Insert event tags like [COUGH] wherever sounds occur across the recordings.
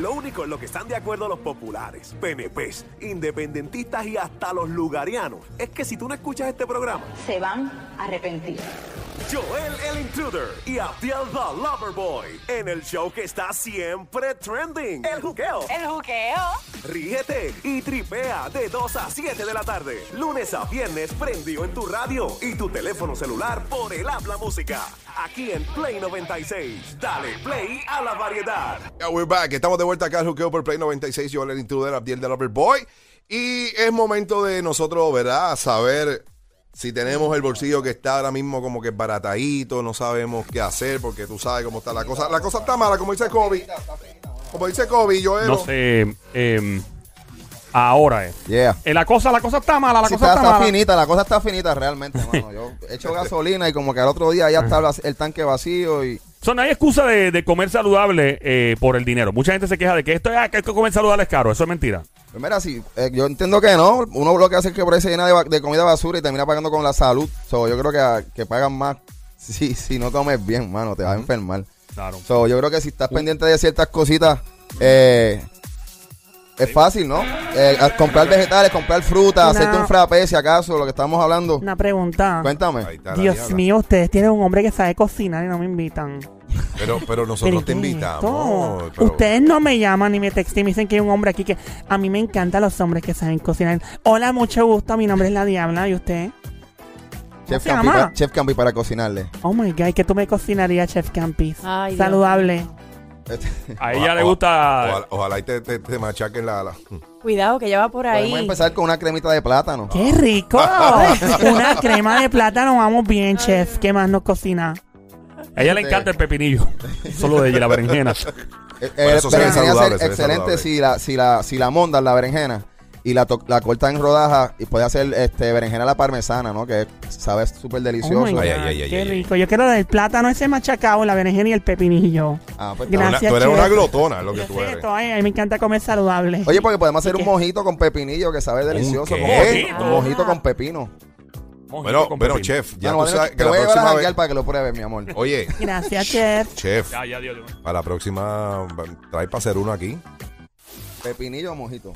Lo único en lo que están de acuerdo los populares, PNPs, independentistas y hasta los lugarianos es que si tú no escuchas este programa, se van a arrepentir. Joel el Intruder y Abdiel the Loverboy en el show que está siempre trending, El Juqueo. El juqueo. Ríete y tripea de 2 a 7 de la tarde, lunes a viernes prendido en tu radio y tu teléfono celular por el habla música. Aquí en Play 96. Dale play a la variedad. Yeah, we're back. Estamos de vuelta acá al Juqueo por Play 96. Yo, el intruder, Abdiel de Loverboy. Y es momento de nosotros, ¿verdad? Saber si tenemos el bolsillo que está ahora mismo como que baratadito, no sabemos qué hacer porque tú sabes cómo está la cosa. La cosa está mala, como dice Kobe. Como dice Kobe, yo No sé. eh, ahora es. Yeah. Eh, la cosa, la cosa está mala, la Sí, cosa está, está, está mala. finita, la cosa está finita realmente, mano. Yo he hecho gasolina y como que al otro día ya está el, el tanque vacío y So, no hay excusa de, de comer saludable eh, por el dinero. Mucha gente se queja de que esto es ah, que comer saludable es caro. Eso es mentira. Pues mira, sí, eh, yo entiendo que no. Uno lo que hace es que por ahí se llena de, comida basura y termina pagando con la salud. So, yo creo que, ah, que pagan más [LAUGHS] si, si no comes bien, mano, te vas a enfermar. Claro. So, yo creo que si estás pendiente de ciertas cositas, eh, es fácil, ¿no? Eh, comprar vegetales, comprar fruta, No. hacerte un frappé, si acaso, lo que estamos hablando. Una pregunta. Cuéntame. Ahí está la Dios diabla. mío, ustedes tienen un hombre que sabe cocinar y no me invitan. Pero, pero nosotros Pero te ¿qué invitamos. pero- Ustedes no me llaman ni me textan y me dicen que hay un hombre aquí que a mí me encantan los hombres que saben cocinar. Hola, mucho gusto. Mi nombre es La Diabla. ¿Y usted? Chef se Campi, llama? pa- Chef Campi para cocinarle. Oh my God, que tú me cocinarías, Chef Campis. Ay, Dios Saludable. A ella le gusta. Ojalá, ojalá y te, te, te machaquen la. la- Cuidado, que ya va por ahí. Podemos empezar con una cremita de plátano. ¡Qué rico! [LAUGHS] Una crema de plátano, vamos bien, Chef. ¿Qué más nos cocina? A ella le encanta el pepinillo. [LAUGHS] Solo de ella, la berenjena. [LAUGHS] Eh, eso se ve berenjena saludable, ser se ve excelente saludable. si la, si la, si la mondas la berenjena y la, to- la cortas en rodajas y puede hacer este berenjena a la parmesana, ¿no? Que sabe súper Oh delicioso. my God, Ay, ay, ay, ay, qué ay, ay. rico. Yo quiero el plátano ese machacado, la berenjena y el pepinillo. Ah, pues, Tú eres una- Gracias, tú eres chef. una glotona, lo que Yo tú eres. esto, ay, a mí me encanta comer saludable. Oye, porque podemos hacer ¿Y un mojito con pepinillo que sabe delicioso. Un mojito con pepino. Bueno, bueno, pepino. chef, ya Bueno, tú sabes te que la próxima vez. para que lo pruebes, mi amor. Oye, Gracias, Chef. chef, Ya, ya, Dios mío. para la próxima trae para hacer uno aquí. Pepinillo o mojito.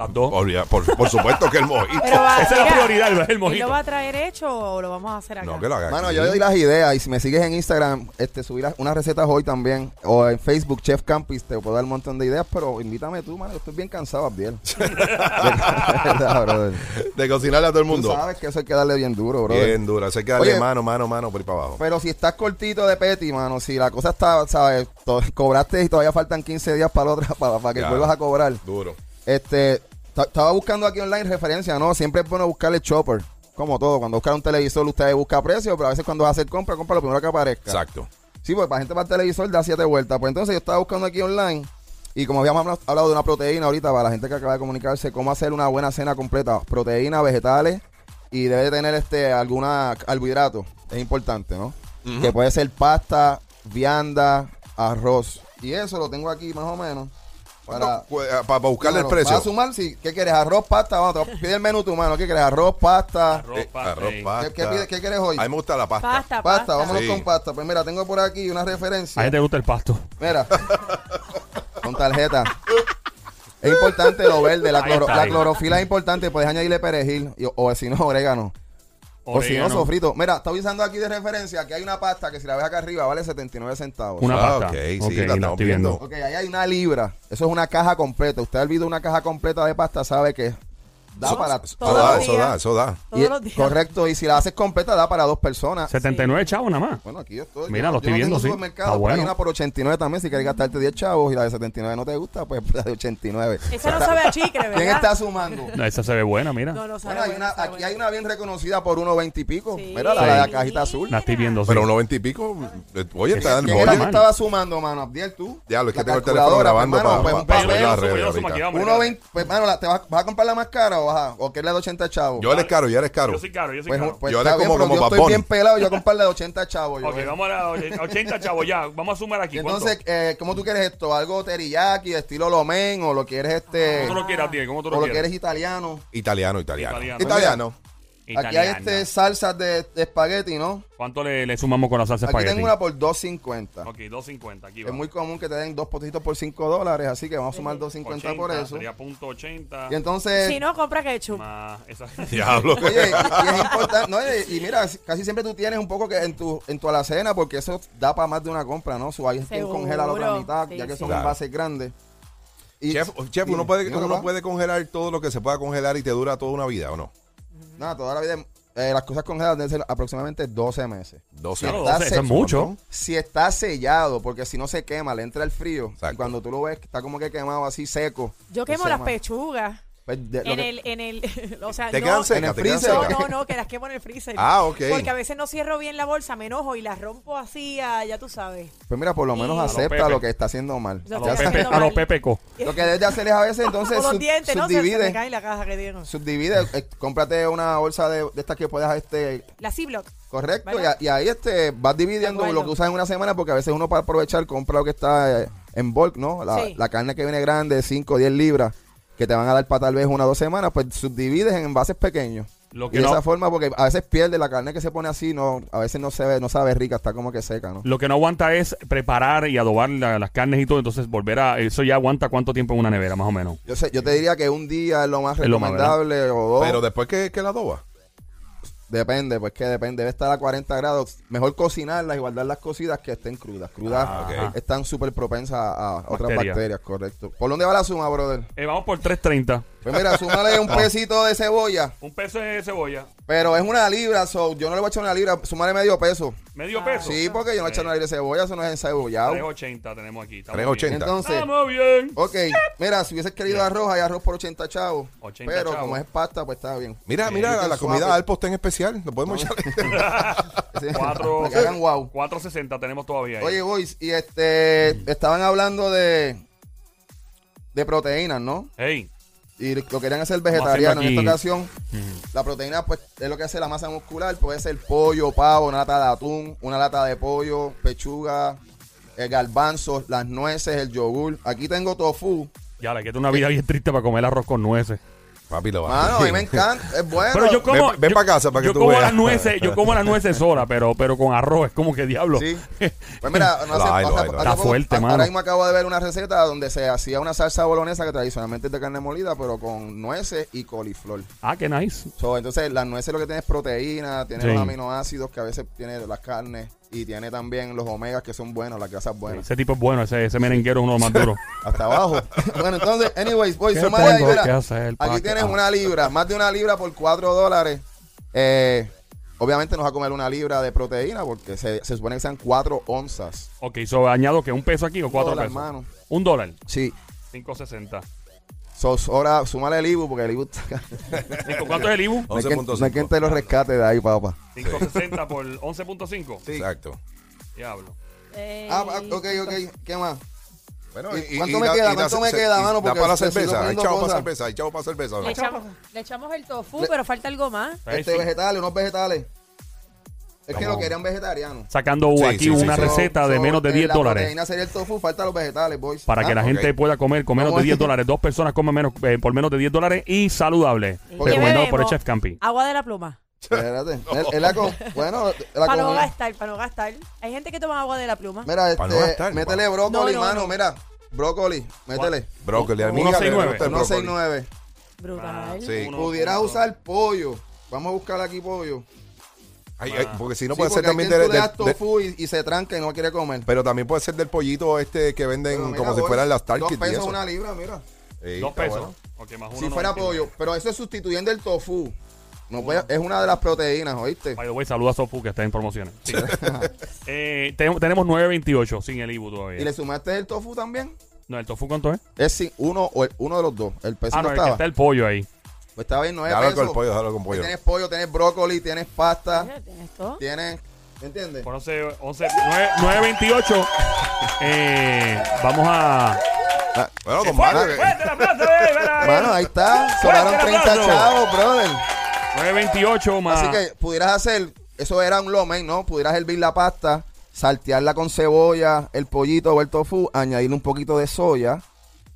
Las dos. Por, por supuesto que el mojito. [LAUGHS] Pero va- Esa es la mira, prioridad, el ¿Él mojito. lo va a traer hecho o lo vamos a hacer acá? No, que lo haga. Mano, aquí. yo le doy las ideas y si me sigues en Instagram, este, subir las- unas recetas hoy también. O en Facebook, Chef Campis, te puedo dar un montón de ideas, pero invítame tú, mano. Yo estoy bien cansado, Abdiel. [LAUGHS] De verdad, brother. De cocinarle a todo el Tú mundo. sabes que eso hay que darle bien duro, brother. Bien dura. Eso hay que darle Oye. mano, mano, mano por ahí para abajo. Pero si estás cortito de peti, mano, si la cosa está, ¿sabes? To- cobraste y todavía faltan 15 días para la otra, [LAUGHS] para, para que Ya. vuelvas a cobrar. Duro. Este, estaba buscando aquí online referencia, ¿no? Siempre es bueno buscarle chopper. Como todo, cuando busca un televisor usted busca precio, pero a veces cuando vas a hacer compra, compra lo primero que aparezca. Exacto. Sí, pues para gente para el televisor da siete vueltas. Pues entonces yo estaba buscando aquí online y como habíamos habla- hablado de una proteína ahorita para la gente que acaba de comunicarse, cómo hacer una buena cena completa. Proteína, vegetales y debe de tener este alguna carbohidrato. Es importante, ¿no? Que puede ser pasta, vianda, arroz. Y eso lo tengo aquí más o menos. Para, Para, para buscarle el precio. Vas a sumar, si, ¿qué quieres? Arroz, pasta, vamos, te pide el menú tu mano. ¿Qué quieres? Arroz, pasta. Arroz, Eh, pasta, arroz, eh. pasta. ¿Qué, qué pide- qué quieres hoy? A mí me gusta la pasta. Pasta, Pasta, pasta. vámonos Sí. con pasta. Pues mira, tengo por aquí una A referencia. ella te gusta el pasto. Mira, [LAUGHS] con tarjeta. Es importante lo verde, la, Ahí cloro- está, la clorofila es importante, puedes añadirle perejil y- o si no, orégano. O si no, sofrito. Mira, estoy usando aquí de referencia que hay una pasta que si la ves acá arriba vale 79 centavos. Una Ah, pasta. ok, sí, Ok, la estamos viendo. Ok, ahí hay una libra. Eso es una caja completa. Usted ha olvidado una caja completa de pasta, sabe que da para... Eso Todos da, los eso días. da, eso da. Todos y- los días. Correcto, y si la haces completa da para dos personas. 79 chavos nada más. Bueno, aquí yo estoy. Mira, yo, lo estoy yo no viendo, tengo sí. supermercado, Está pero hay bueno. una por 89 también, si quieres gastarte 10 chavos y la de 79 no te gusta, pues la de 89. Esa no sabe a chicle, ¿verdad? ¿Quién está sumando? No, esa se ve buena, mira. No, no sabe Bueno, hay bueno, una, sabe aquí bueno. hay una bien reconocida por 1.20 y pico. Sí. Mira, la, Sí. la cajita azul. La estoy viendo. sí. Pero un 90 y pico. eh, Oye, está en ¿Quién el era que estaba sumando, mano? Abdiel, tú. Diablo, es que La tengo el teléfono calculadora, grabando pues, mano, para pues, un papel. ver las Yo redes lo sumo ahorita. aquí, vamos. 1.20, pues, mano, la- ¿te vas, vas a comprar la más cara o, vas a- o quieres la de 80 chavos? Yo eres caro, yo eres caro. Yo soy caro, yo soy pues, caro. pues Yo está eres bien, como- pero como yo Bad estoy Bunny. bien pelado, yo comprar la de 80 chavos. yo, Ok, eh. vamos a la 80 chavos ya. Vamos a sumar aquí. Y ¿Cuánto? entonces, eh, ¿cómo tú quieres esto? ¿Algo teriyaki, estilo lomen, o lo quieres este... ¿Cómo tú lo quieres, Abdiel? ¿Cómo tú o lo lo quieres? quieres italiano? Italiano, italiano. Italiano. Italiano. Aquí hay este salsas de, de espagueti, ¿no? ¿Cuánto le, le sumamos con la salsa Aquí espagueti? tengo una por 2.50. Ok, 2.50. Aquí Es va. muy común que te den dos potitos por 5 dólares, así que vamos a sumar 2.50 por 80, eso. Sería punto 80. Y entonces, Si no, compra ketchup. Más esa. [LAUGHS] [LAUGHS] Diablo. oye, y, y es importante, no, y, y mira, casi siempre tú tienes un poco que en tu, en tu alacena, porque eso da para más de una compra, ¿no? Su, quien Seguro, congela la otra mitad, sí, ya que sí. son Claro. envases grandes. Y, Chef, chef, uno, puede, dime, uno papá. puede congelar todo lo que se pueda congelar y te dura toda una vida, ¿o no? Nada, toda la vida, eh, las cosas congeladas deben ser aproximadamente 12 meses. 12 Claro, Está 12, eso es mucho. Si está sellado, porque si no se quema, le entra el frío. Exacto. Y cuando tú lo ves, está como que quemado así seco. Yo quemo las pechugas. Pues, de- lo En que- el, en el, [LAUGHS] o sea, Te no, quedan secas, en el te quedan freezer. no, secas. no, no, que las quemo en el freezer. Ah, ok. Porque a veces no cierro bien la bolsa, me enojo y las rompo así, a- ya tú sabes. Pues mira, por lo menos Y- acepta lo que está haciendo mal. Lo A pepe, mal. pepeco. [LAUGHS] Lo que debes de hacer es a veces entonces O los sub- dientes, ¿no? Se, se me subdivide. cae la caja que. Subdivide, eh, cómprate una bolsa de, de estas que puedas, este, La Ziploc. correcto, y, ¿Verdad? a- y ahí este, vas dividiendo lo que usas en una semana, porque a veces uno para aprovechar compra lo que está eh, en bulk, ¿no? La, Sí. la carne que viene grande, 5 o 10 libras, que te van a dar para tal vez una o dos semanas, pues subdivides en envases pequeños. Lo Y que de no- esa forma, porque a veces pierde la carne que se pone así, no, a veces no se ve, no sabe rica, está como que seca, ¿no? Lo que no aguanta es preparar y adobar la- las carnes y todo. Entonces, volver a. Eso ya aguanta cuánto tiempo en una nevera, más o menos. Yo sé, yo te diría que un día es lo más Es lo más, recomendable o dos. Pero después que, que la adoba. Depende, pues que depende. Debe estar a 40 grados. Mejor cocinarlas y guardar las cocidas que estén crudas. Crudas Ah, están súper propensas a, a otras Bacterias. bacterias, correcto. ¿Por dónde va la suma, brother? Eh, vamos por 3.30. Pues mira, súmale un [LAUGHS] pesito de cebolla. Un peso de cebolla. Pero es una libra, so yo no le voy a echar una libra. Súmale medio peso. Medio Ah. peso. Sí, porque yo no voy a echar una libra de cebolla, eso no es encebollado. 3.80 tenemos aquí. Estamos 3.80. bien. Entonces, Estamos bien. ok, mira, si hubieses querido arroz, hay arroz por 80 chavos. 80 pero chavos. como es pasta, pues está bien. Mira, Sí, mira, la comida. Alpo está en especial. Lo podemos echar. [LAUGHS] Sí, Cuatro- para que hagan wow. 4.60 tenemos todavía ahí. Oye, boys, y este, estaban hablando de, de proteínas, ¿no? Hey. Y lo querían hacer vegetariano. En esta ocasión, la proteína, pues, es lo que hace la masa muscular. Puede ser pollo, pavo, una lata de atún, una lata de pollo, pechuga, el garbanzo, las nueces, el yogur. Aquí tengo tofu. Ya, le queda una vida bien triste para comer arroz con nueces. Papi, lo va Mano, a mí me encanta. Es bueno. Pero yo como. Ven- ven yo- pa' casa para que yo tú como veas. las nueces, yo como las nueces sola, pero, pero con arroz, es como que diablo. Sí. [LAUGHS] Pues mira, no hace- Está poco- fuerte, a- mano. Ahora mismo acabo de ver una receta donde se hacía una salsa bolonesa que tradicionalmente es de carne molida, pero con nueces y coliflor. Ah, qué nice. So, entonces, las nueces lo que tiene es proteína, tiene Sí. los aminoácidos que a veces tiene las carnes y tiene también los omegas que son buenos, las grasas buenas. Ese tipo es bueno, ese, ese merenguero es uno de los más duros. [LAUGHS] Hasta abajo. [LAUGHS] bueno, entonces, anyways, voy, ¿Qué súmale ahí, tengo mira. que hacer pa' Aquí tienes ah. una libra, más de una libra por 4 dólares. Eh, obviamente nos va a comer una libra de proteína porque se, se supone que sean 4 onzas. Ok, so añado que un peso aquí o cuatro Dólar, pesos. mano. Un dólar. Sí. 5.60. So, ahora, súmale el IBU porque el IBU está... Cinco, ¿Cuánto es el IBU? no, hay quien, 11.5. no hay quien te lo rescate de ahí, papá. 5.60 por 11.5. Exacto. Diablo. Ah, ah, ok, ok. ¿Qué más? Bueno, ¿Y cuánto me queda? ¿Cuánto me queda, mano? Da Porque para la se cerveza. Hay chavo para cosas. cerveza. Hay chavo para cerveza. ¿no? Le echamos, le echamos el tofu, Le- pero falta algo más. Ahí Este, sí. vegetales, unos vegetales. Es que lo querían vegetarianos. Sacando Sí, aquí sí, una sí. receta de So, menos de eh, 10 la dólares. proteína sería el tofu, falta los vegetales, boys. Para que Ah, la ok. gente pueda comer con menos de 10 a- [LAUGHS] dólares. Dos personas comen menos, eh, por menos de 10 dólares y saludable. ¿Y Porque qué Recomendado por el? Chef Campi. Agua de la pluma. Espérate. La co- [LAUGHS] bueno, la Para no gastar, para no gastar. Hay gente que toma agua de la pluma. Mira, Para no este, gastar, métele pa. brócoli, No, no, mano, no. mira. Brócoli, métele. Brócoli. A mi Uno hija seis le nueve. gusta el No brócoli. 69. Brutal. Pudieras usar pollo. Vamos a buscar aquí pollo. Ay, ay, porque si no Sí, puede ser también del, del- tofu y, y se tranca y no quiere comer. Pero también puede ser del pollito este que venden mira, como si fueran las Dos Tarkit y pesos eso. una libra, mira. Sí, Dos pesos. bueno. Ok, más Si uno fuera 99. pollo. Pero eso es sustituyendo el tofu. No puede- es una de las proteínas, ¿oíste? By the way, saluda a Sofu que está en promociones. Sí. [LAUGHS] eh, te- tenemos 9.28 sin el IBU todavía. ¿Y le sumaste el tofu también? No, ¿el tofu cuánto es? Es sin- uno, o el- uno de los dos. El peso Ah, no no, el que estaba. está el pollo ahí. Pues está bien, no es pesos. con el pollo, déjalo con pollo. Tienes pollo, tienes brócoli, tienes pasta, ¿Tienes todo? tienes... ¿Me entiendes? Por 11, 11 9, 9.28. Eh, vamos a. Ah, Bueno, don ¡Fuerte, Mario, fuerte el aplauso, eh! Mano, ahí está. Sobraron Fuerte el 30 aplauso. chavos, brother. 9.28 más. Así que pudieras hacer, eso era un lomen, ¿no? Pudieras hervir la pasta, saltearla con cebolla, el pollito o el tofu, añadirle un poquito de soya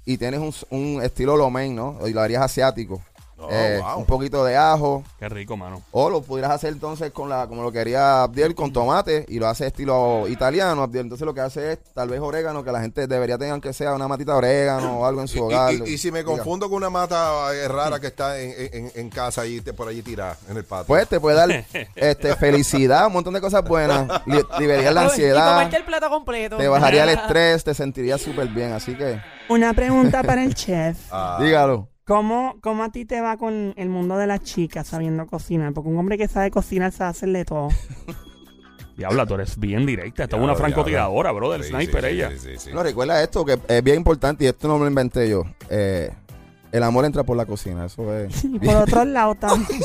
y tienes un, un estilo lomen, ¿no? Y lo harías asiático. Oh, eh, wow. un poquito de ajo. Qué rico, mano. O lo pudieras hacer entonces con la, como lo quería Abdiel, con tomate y lo hace estilo italiano. Abdiel, entonces lo que hace es tal vez orégano, que la gente debería tener aunque sea una matita de orégano o algo en Y, su hogar. y- y- y si me confundo con una mata eh, rara que está en, en- en casa ahí, te- por allí tirada en el patio. Pues te puede dar [LAUGHS] este, felicidad, un montón de cosas buenas. Li- liberaría la Y ansiedad, comerte el plato completo. te bajaría el [LAUGHS] estrés, te sentirías súper bien. Así que, Una pregunta para el chef. Ah, dígalo. ¿Cómo, ¿Cómo a ti te va con el mundo de las chicas sabiendo cocinar? Porque un hombre que sabe cocinar sabe hacerle todo. [LAUGHS] Diabla, tú eres bien directa. Esta es una francotiradora, bro, del sí, sniper sí, sí, ella. sí, sí, sí. No, recuerda esto que es bien importante y esto no me lo inventé yo. Eh, el amor entra por la cocina, eso es. [LAUGHS] Y por otro [LAUGHS] lado también.